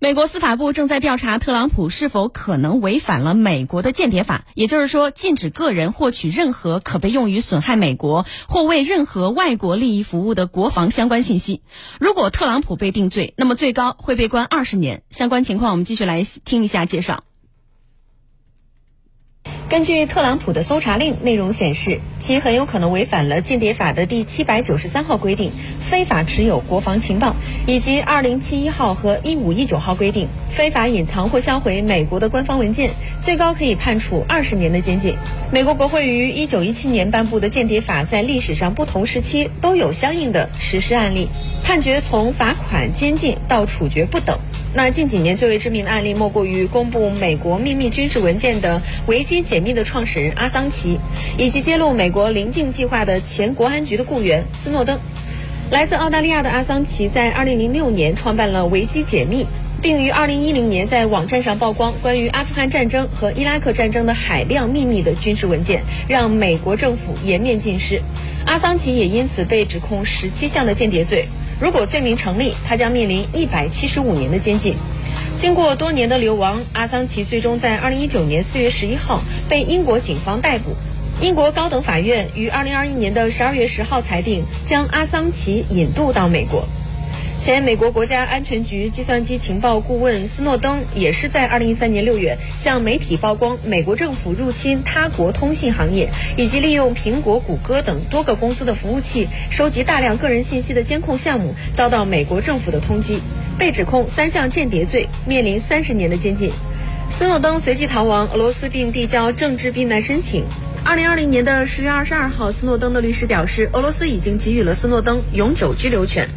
美国司法部正在调查特朗普是否可能违反了美国的间谍法，也就是说，禁止个人获取任何可被用于损害美国或为任何外国利益服务的国防相关信息。如果特朗普被定罪，那么最高会被关二十年。相关情况，我们继续来听一下介绍。根据特朗普的搜查令内容显示，其很有可能违反了间谍法的第七百九十三号规定，非法持有国防情报，以及二零七一号和一五一九号规定，非法隐藏或销毁美国的官方文件，最高可以判处二十年的监禁。美国国会于一九一七年颁布的间谍法，在历史上不同时期都有相应的实施案例，判决从罚款、监禁到处决不等。那近几年最为知名的案例，莫过于公布美国秘密军事文件的维基解密的创始人阿桑奇，以及揭露美国临近计划的前国安局的雇员斯诺登。来自澳大利亚的阿桑奇在2006年创办了维基解密，并于2010年在网站上曝光关于阿富汗战争和伊拉克战争的海量秘密的军事文件，让美国政府颜面尽失。阿桑奇也因此被指控十七项的间谍罪。如果罪名成立，他将面临一百七十五年的监禁。经过多年的流亡，阿桑奇最终在二零一九年四月十一号被英国警方逮捕。英国高等法院于二零二一年的十二月十号裁定，将阿桑奇引渡到美国。前美国国家安全局计算机情报顾问斯诺登也是在二零一三年六月向媒体曝光，美国政府入侵他国通信行业，以及利用苹果、谷歌等多个公司的服务器收集大量个人信息的监控项目，遭到美国政府的通缉，被指控三项间谍罪，面临三十年的监禁。斯诺登随即逃亡俄罗斯，并递交政治避难申请。二零二零年的十月二十二号，斯诺登的律师表示，俄罗斯已经给予了斯诺登永久居留权。